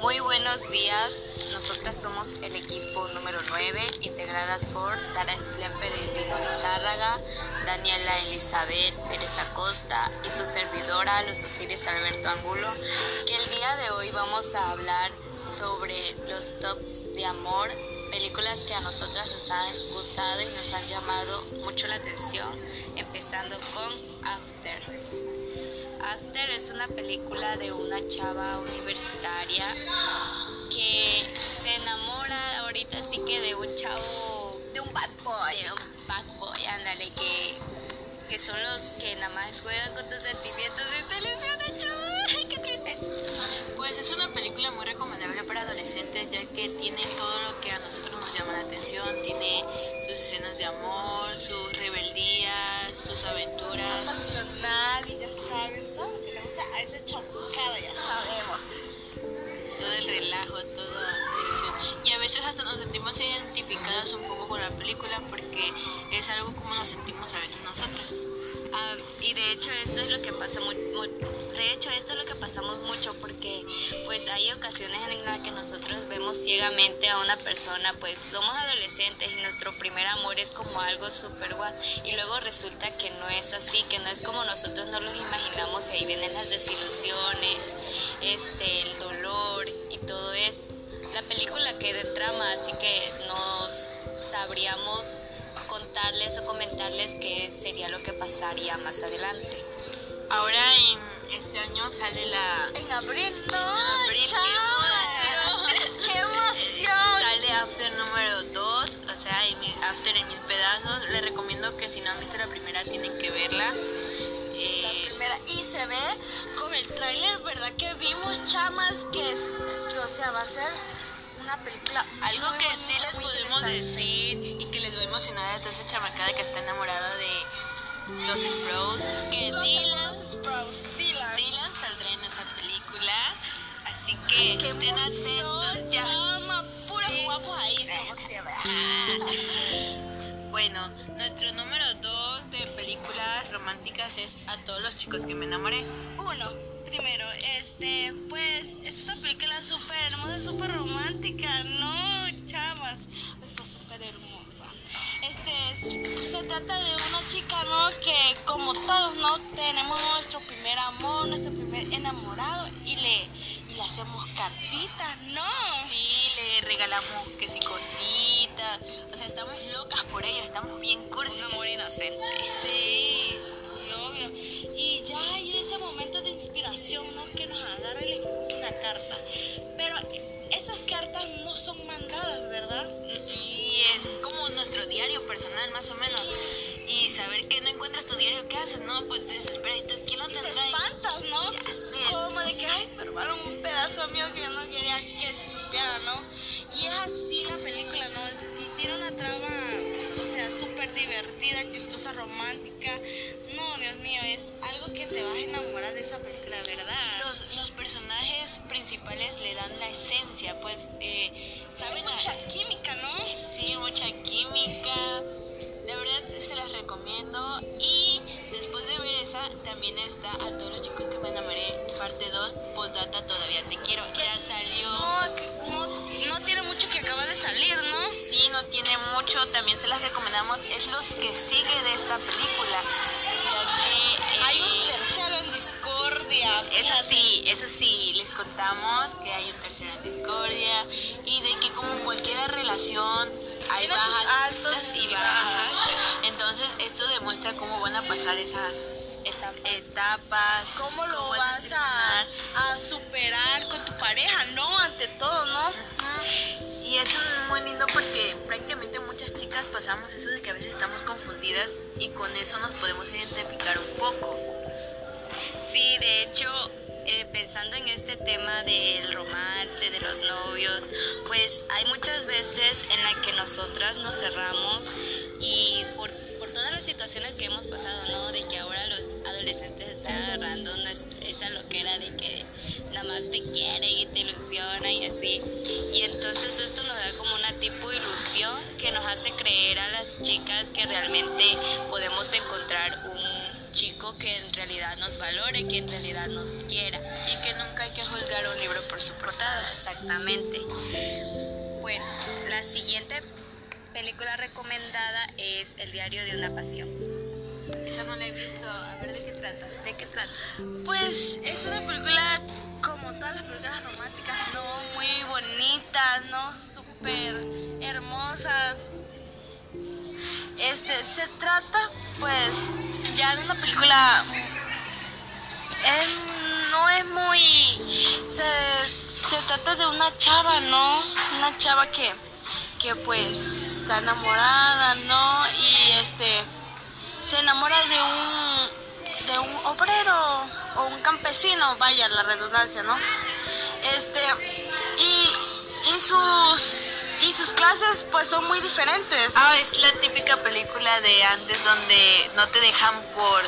Muy buenos días, nosotras somos el equipo número 9, integradas por Dara Peregrino Lizárraga, Daniela Elizabeth Pérez Acosta y su servidora, Luz Osiris Alberto Angulo, que el día de hoy vamos a hablar sobre los tops de amor, películas que a nosotras nos han gustado y nos han llamado mucho la atención, empezando con After. After es una película de una chava universitaria que se enamora ahorita sí que de un chavo, de un bad boy. De un bad boy, ándale, que, que son los que nada más juegan con tus sentimientos y te ilusiona, chavo. qué triste. Pues es una película muy recomendable para adolescentes ya que tiene todo lo que a nosotros nos llama la atención, tiene sus escenas de amor, sus rebeldías, sus aventuras. Nacional y ya saben, todo lo que le gusta a ese chocado, ya sabemos. Todo el relajo, todo Y a veces hasta nos sentimos identificadas un poco con la película porque es algo como nos sentimos a veces nosotras. Y de hecho esto es lo que pasa muy, de hecho esto es lo que pasamos mucho porque pues hay ocasiones en las que nosotros vemos ciegamente a una persona pues somos adolescentes y nuestro primer amor es como algo súper guay y luego resulta que no es así que no es como nosotros nos los imaginamos y ahí vienen las desilusiones este el dolor y todo eso. La película queda en trama así que nos sabríamos contarles o comentarles qué sería lo que pasaría más adelante. Ahora en este año sale la... En abril, no. En abril, qué, qué emoción. Sale After número 2, o sea, After en mil pedazos. Les recomiendo que si no han visto la primera tienen que verla. Eh, la primera. Y se ve con el tráiler, ¿verdad? Que vimos chamas que, es, que, o sea, va a ser una película. Algo que sí les podemos decir toda esa chamacada que está enamorada de los Sprouse, que Dylan, Dylan. Dylan saldrá en esa película. Así que estén atentos. Ya. Chama, pura sí. guapos ahí, Bueno, nuestro número dos de películas románticas es A todos los chicos que me enamoré. Uno, primero, este, pues, es una película súper hermosa, súper romántica, ¿no? Chamas. Se trata de una chica, ¿no? Que como todos, ¿no? Tenemos nuestro primer amor, nuestro primer enamorado y le, y le hacemos cartitas, ¿no? Sí, le regalamos que si cositas, o sea, estamos locas por ella, estamos bien cursi. Un amor inocente. Sí, obvio. Y ya hay ese momento de inspiración, ¿no? Que nos agarra una carta. Pero esas cartas no son mandadas, diario personal, más o menos. Y saber que no encuentras tu diario, ¿qué haces? No, pues te desesperas. ¿Y tú quién lo y tendrá? te espantas, ¿no? Ya sé. Como de que, ay, pero fueron un pedazo mío que yo no quería que se supiera, ¿no? Y es así la película, ¿no? Y tiene una trama, o sea, súper divertida, chistosa, romántica. No, Dios mío, es algo que te vas a enamorar de esa película, ¿verdad? Los, los personajes principales le dan la esencia, pues, eh, saben... mucha química, mucha química. De verdad se las recomiendo. Y después de ver esa, también está A todos los chicos que me enamoré, parte 2, postdata todavía te quiero. Ya salió. No, no, no tiene mucho que acaba de salir, ¿no? Sí, no tiene mucho. También se las recomendamos. Es los que sigue de esta película. Ya que. Eh, Hay un tercero en Discordia. Eso sí, eso sí, les contamos que hay un tercero en Discordia y de que como cualquier relación hay Tiene sus bajas altos y bajas. Entonces esto demuestra cómo van a pasar esas etapas, ¿Cómo lo vas a, superar con tu pareja, no? Ante todo, ¿no? Ujú. Y eso es muy lindo porque prácticamente muchas chicas pasamos eso de que a veces estamos confundidas y con eso nos podemos identificar un poco. Sí, de hecho, eh, pensando en este tema del romance, de los novios, pues hay muchas veces en las que nosotras nos cerramos y por, por todas las situaciones que hemos pasado, ¿no? De que ahora los adolescentes están agarrando esa loquera de que nada más te quiere y te ilusiona y así. Y entonces esto nos da como una tipo de ilusión que nos hace creer a las chicas que realmente podemos encontrar un chico que en realidad nos valore, que en realidad nos quiera. Y que nunca hay que juzgar un libro por su portada. Exactamente. Bueno, la siguiente película recomendada es El diario de una pasión. Esa no la he visto. A ver de qué trata. ¿De qué trata? Pues es una película como todas las películas románticas, ¿no? Muy bonitas, ¿no? Súper hermosas. Este, se trata, pues, de una película. es- no es muy. Se, se trata de una chava, ¿no? Una chava que, que pues está enamorada, ¿no? Y este se enamora de un de un obrero o un campesino, vaya la redundancia, ¿no? Este y, y sus y sus clases pues son muy diferentes. Ah, es la típica película de antes donde no te dejan por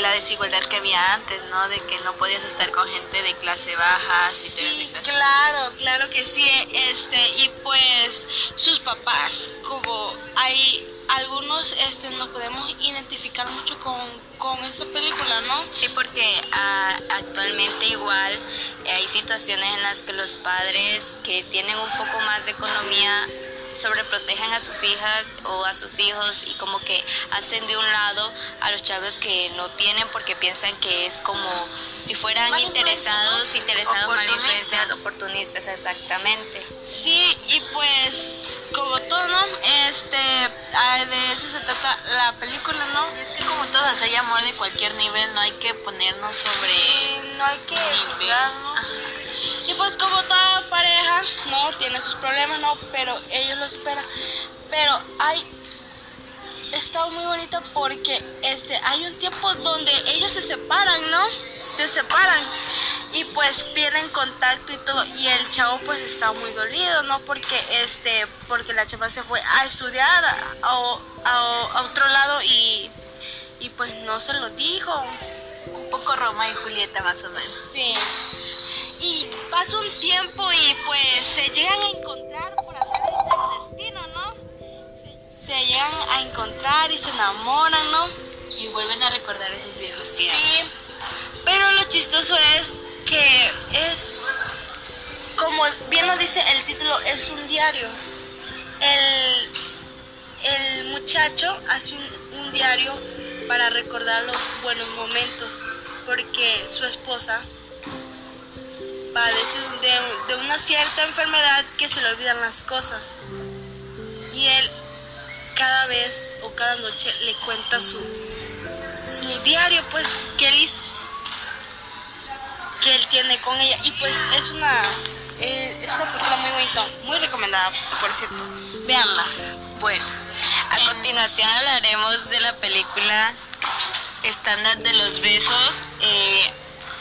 la desigualdad que había antes, ¿no? De que no podías estar con gente de clase baja. si Sí, claro, claro que sí, este, y pues sus papás, como hay algunos, este, nos podemos identificar mucho con, con esta película, ¿no? Sí, porque ah, actualmente igual eh, hay situaciones en las que los padres que tienen un poco más de economía sobreprotegen a sus hijas o a sus hijos y como que hacen de un lado a los chavos que no tienen porque piensan que es como si fueran interesados, ¿no? interesados, mala Oportunistas. influencia, oportunistas, exactamente. Sí, y pues como todo, ¿no? Este, de eso se trata la película, ¿no? Es que como todas, hay amor de cualquier nivel, no hay que ponernos sobre... Y no hay que. Y pues como toda pareja, ¿no? Tiene sus problemas, ¿no? Pero ellos lo superan. Pero hay... Está muy bonita porque este hay un tiempo donde ellos se separan, ¿no? Se separan y pues pierden contacto y todo y el chavo pues está muy dolido, ¿no? Porque este porque la chava se fue a estudiar a- a otro lado y y pues no se lo dijo. Un poco Roma y Julieta más o menos. Sí. Y pasa un tiempo y pues se llegan a encontrar Se, llegan a encontrar y se enamoran, ¿no? Y vuelven a recordar esos viejos días. Sí. Pero lo chistoso es que es, como bien lo dice el título, es un diario. El, el muchacho hace un, un diario para recordar los buenos momentos, porque su esposa padece de, de una cierta enfermedad que se le olvidan las cosas. Y él cada vez o cada noche le cuenta su, su diario, pues, que él que él tiene con ella. Y pues es una, eh, es una película muy bonita, muy recomendada, por cierto. Veanla. Bueno, a continuación hablaremos de la película Estándar de los besos. eh,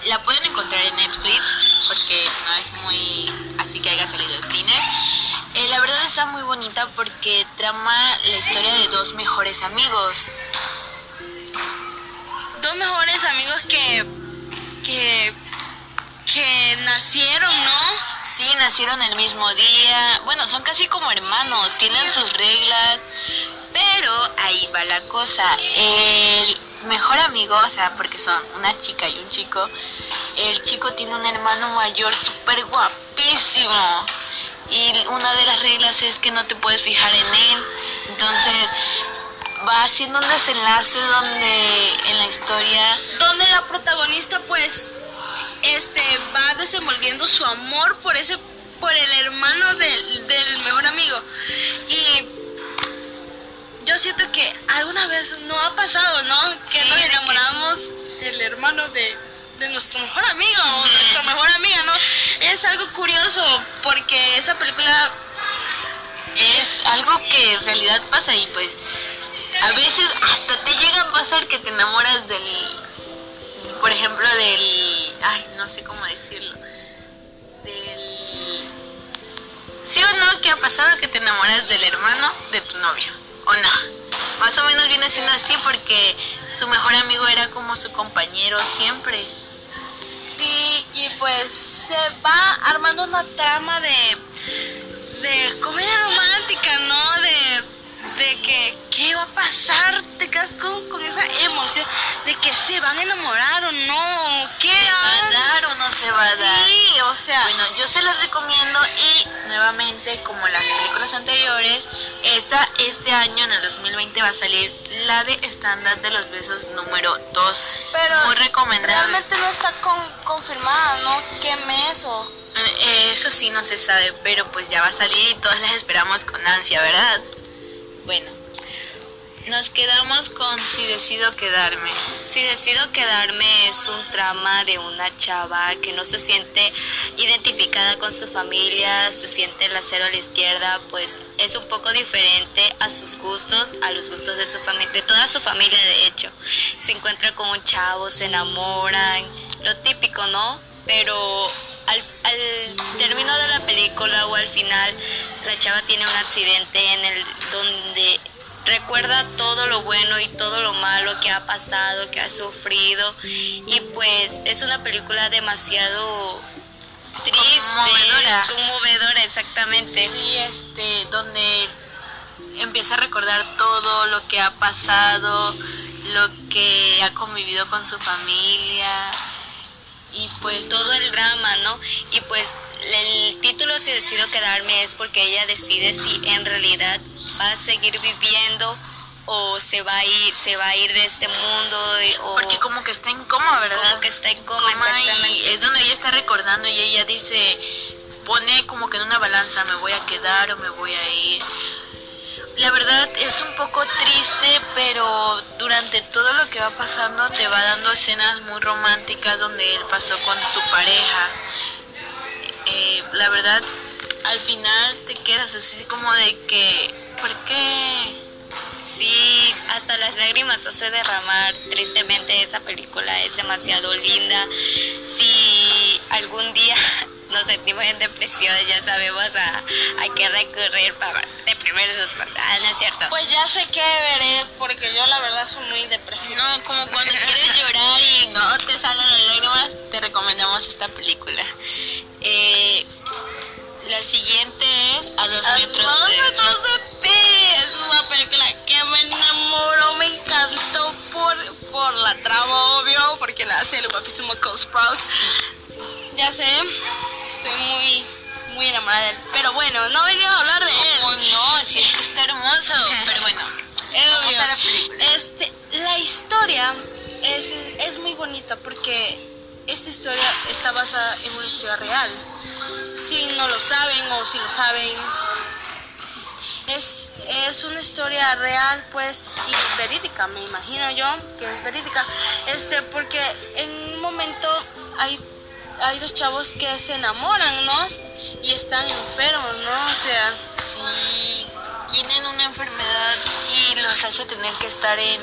la pueden encontrar en Netflix porque no es muy así que haya salido en cine. Eh, la verdad está muy bonita porque trama la historia de dos mejores amigos. Dos mejores amigos que, que, que nacieron, ¿no? Sí, nacieron el mismo día. Bueno, son casi como hermanos, tienen sus reglas. Pero ahí va la cosa. El mejor amigo, o sea, porque son una chica y un chico, el chico tiene un hermano mayor súper guapísimo. Y una de las reglas es que no te puedes fijar en él. Entonces va haciendo un desenlace donde en la historia donde la protagonista pues este va desenvolviendo su amor por ese por el hermano del, del mejor amigo y yo siento que alguna vez no ha pasado no que Sí, nos que- enamoramos del hermano de, de nuestro mejor amigo o nuestra mejor amiga no es algo curioso porque esa película es algo que en realidad pasa y pues a veces hasta te llega a pasar que te enamoras del, por ejemplo, del, ay, no sé cómo decirlo, del, sí o no, que ha pasado que te enamoras del hermano de tu novio, o no, más o menos viene siendo así porque su mejor amigo era como su compañero siempre. Sí, y pues se va armando una trama de, de comedia romántica, ¿no? De, de que qué va a pasar, te quedas con, con esa emoción de que se van a enamorar o no, qué ¿Se va a dar o no se va a dar? Sí, o sea, Bueno, yo se las recomiendo y nuevamente, como las películas anteriores, esta, este año, en el 2020, va a salir la de estándar de los besos número 2. pero Muy recomendable. realmente no está con- confirmada, ¿no? ¿Qué mes o...? Eh, Eso sí no se sabe, pero pues ya va a salir y todas las esperamos con ansia, ¿verdad? Bueno, nos quedamos con si decido quedarme. Si decido quedarme es un trama de una chava que no se siente identificada con su familia, se siente la cero a la izquierda, pues es un poco diferente a sus gustos, a los gustos de su familia, de toda su familia de hecho. Se encuentra con un chavo, se enamoran, lo típico, ¿no? Pero al, al término de la película o al final, la chava tiene un accidente en el donde recuerda todo lo bueno y todo lo malo que ha pasado, que ha sufrido y pues es una película demasiado triste, Conmovedora. conmovedora exactamente. Sí, este, donde empieza a recordar todo lo que ha pasado, lo que ha convivido con su familia y pues todo el drama, ¿no? Y pues el título si decido quedarme es porque ella decide si en realidad va a seguir viviendo o se va a ir, se va a ir de este mundo o porque como que está en coma, ¿verdad? como que está en coma, Coma y es donde ella está recordando y ella dice, pone como que en una balanza, me voy a quedar o me voy a ir. La verdad es un poco triste, pero durante todo lo que va pasando te va dando escenas muy románticas donde él pasó con su pareja. Eh, la verdad, al final te quedas así como de que, ¿por qué? Sí, hasta las lágrimas hace derramar. Tristemente esa película es demasiado linda. Si algún día nos sentimos en depresión, ya sabemos a, a qué recurrir para deprimirnos, ¿verdad? ¿No es cierto? Pues ya sé qué veré, porque yo la verdad soy muy depresiva. No, como cuando quieres llorar y no te salen las lágrimas, te recomendamos esta película. Eh, la siguiente es A dos A metros dos de... metros de ti. Es una película que me enamoró, me encantó por, por la trama, obvio, porque la hace el guapísimo Cole Sprouse. Ya sé, estoy muy, muy enamorada de él. Pero bueno, no venía a hablar de él. ¿Cómo no? Si es que está hermoso. Pero bueno, obvio. la película. Este, la historia es, es muy bonita porque esta historia está basada en una historia real. Si no lo saben o si lo saben, es, es una historia real, pues, y verídica, me imagino yo que es verídica. Este, porque en un momento hay, hay dos chavos que se enamoran, ¿no? Y están enfermos, ¿no? O sea, Sí, tienen una enfermedad y los hace tener que estar en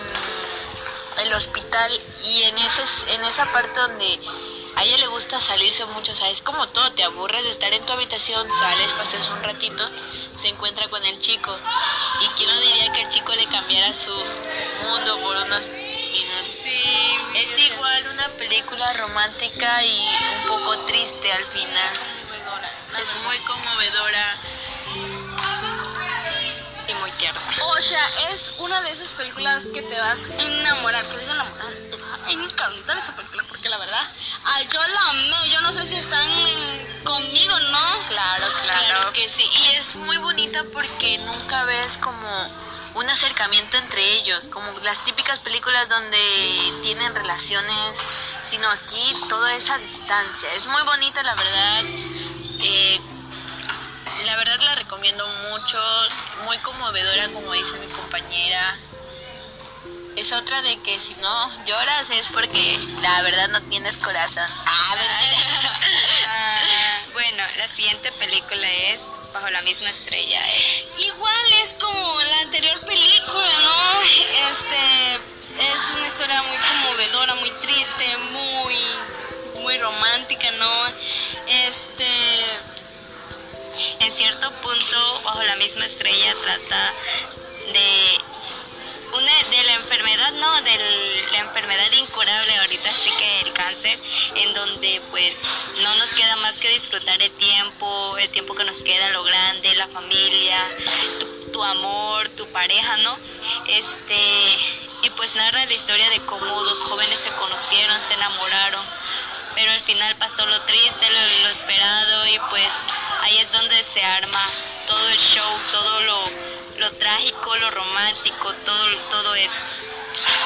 el hospital y en, ese, en esa parte donde a ella le gusta salirse mucho, o sea, es como todo, te aburres de estar en tu habitación, sales, pasas un ratito, se encuentra con el chico y quién no diría que el chico le cambiara su mundo por unos sí. Es igual una película romántica y un poco triste al final. Es muy conmovedora y muy tierna. O sea, es una de esas películas que te vas a enamorar, que digo enamorar, te va a encantar esa película, porque la verdad, ay, yo la amé, yo no sé si están en- conmigo, ¿no? Claro, claro que sí. Y es muy bonita porque nunca ves como un acercamiento entre ellos, como las típicas películas donde tienen relaciones, sino aquí toda esa distancia. Es muy bonita, la verdad. Eh, la verdad la recomiendo mucho, muy conmovedora, como dice mi compañera. Es otra de que si no lloras es porque la verdad no tienes corazón. Ah. Ah, bueno, la siguiente película es Bajo la misma estrella. eh. Igual es como la anterior película, ¿no? Este, es una historia muy conmovedora, muy triste, muy Bajo la misma estrella trata de una de la enfermedad, no, de la enfermedad incurable ahorita sí que el cáncer, en donde pues no nos queda más que disfrutar el tiempo, el tiempo que nos queda, lo grande, la familia. Tu amor, tu pareja, ¿no? Este, y pues narra la historia de cómo dos jóvenes se conocieron, se enamoraron, pero al final pasó lo triste, lo esperado y pues ahí es donde se arma todo el show, todo lo, lo trágico, lo romántico, todo, todo eso.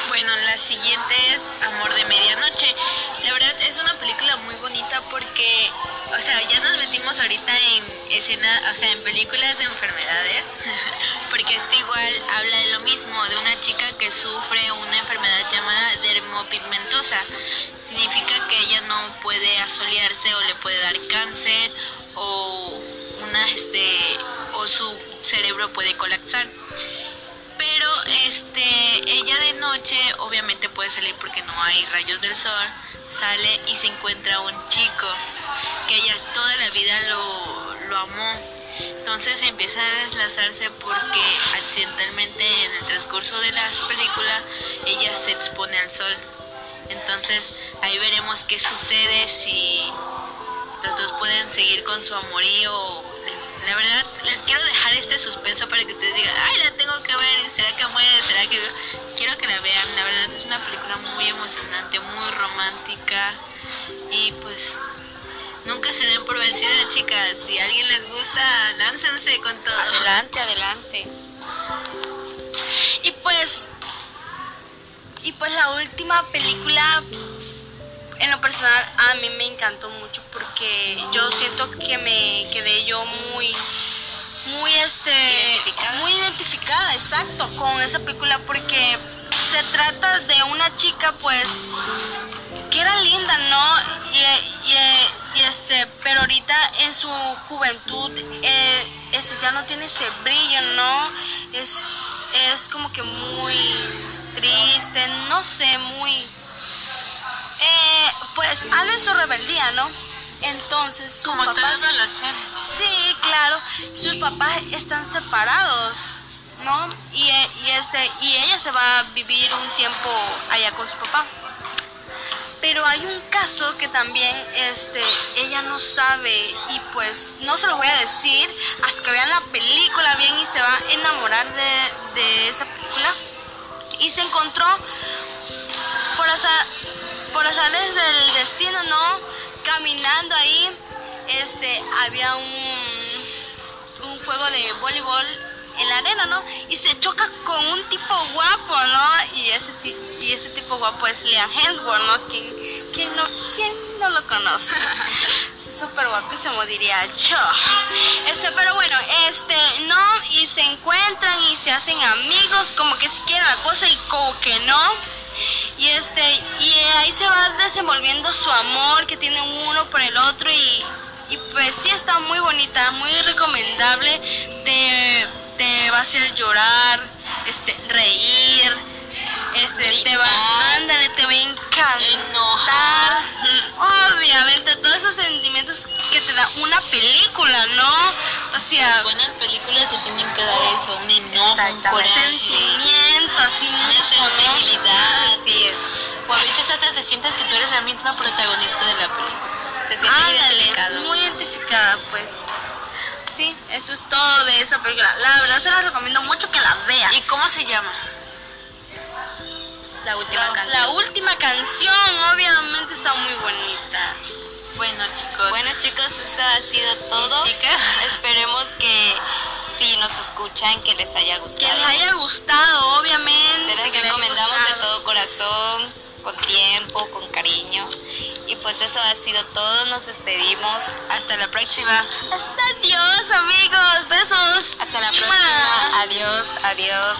Bueno, la siguiente es Amor de Medianoche. La verdad es una película muy bonita porque, o sea, ya nos metimos ahorita en escena, o sea, en películas de enfermedades, porque este igual habla de lo mismo, de una chica que sufre una enfermedad llamada dermopigmentosa. Significa que ella no puede asolearse o le puede dar cáncer o una este su cerebro puede colapsar. Pero este ella de noche obviamente puede salir porque no hay rayos del sol sale y se encuentra un chico que ella toda la vida lo, lo amó. Entonces empieza a deslazarse porque accidentalmente en el transcurso de la película ella se expone al sol. Entonces ahí veremos qué sucede si los dos pueden seguir con su amorío la verdad les quiero dejar este suspenso para que ustedes digan, ay, la tengo que ver, ¿será que muere? ¿Será que...? Quiero que la vean, la verdad es una película muy emocionante, muy romántica y pues nunca se den por vencidas, chicas. Si a alguien les gusta, láncense con todo. Adelante, adelante. Y pues, y pues la última película, en lo personal, a mí me encantó mucho porque yo siento que me quedé yo muy, muy este, Identificada. muy identificada, exacto, con esa película porque se trata de una chica, pues, que era linda, ¿no? Y, y- y, este, pero ahorita en su juventud, eh, este, ya no tiene ese brillo, ¿no? Es, es como que muy triste, no sé, muy, eh, pues, anda en su rebeldía, ¿no? Entonces, sus Como papás. Sí, claro. Sus papás están separados, ¿no? Y, eh, y este y ella se va a vivir un tiempo allá con su papá. Pero hay un caso que también este ella no sabe y pues no se lo voy a decir hasta que vean la película bien y se va a enamorar de, de esa película. Y se encontró por azar, por azares del destino, ¿no? Caminando ahí, este, había un, un juego de voleibol en la arena, ¿no? Y se choca con un tipo guapo, ¿no? Y ese, y ese tipo guapo es Liam Hemsworth, ¿no? ¿Quién, quién no, quién no lo conoce? Súper guapísimo, diría yo. Este, pero bueno, este, no, y se encuentran y se hacen amigos, como que si quieren la cosa y como que no. Y este, y ahí se va desenvolviendo su amor que tiene uno por el otro y, y pues sí está muy bonita, muy recomendable. Te, te va a hacer llorar, este, reír, este, te va, ándale, te va a encantar. Enojar. Obviamente, todos esos sentimientos que te da una película, ¿no? O sea, Las buenas películas te tienen que dar eso, un enojo, un Exactamente. coraje, así mucho, ¿no? Así es. O a veces hasta te sientes que tú eres la misma protagonista de la película. Te sientes Ándale, identificado. muy identificada, pues. Sí, eso es todo de esa película. La verdad se la recomiendo mucho que la vean. ¿Y cómo se llama? La última La, canción. la última canción, obviamente, está muy bonita. Bueno, chicos. Bueno chicos, eso ha sido todo. ¿Y chicas? Esperemos que si nos escuchan que les haya Que gustado. les haya gustado, obviamente. Se que les recomendamos de todo corazón, con tiempo, con cariño. Y pues eso ha sido todo. Nos despedimos. Hasta la próxima. Hasta adiós, amigos. Besos. Hasta la próxima. Adiós, adiós.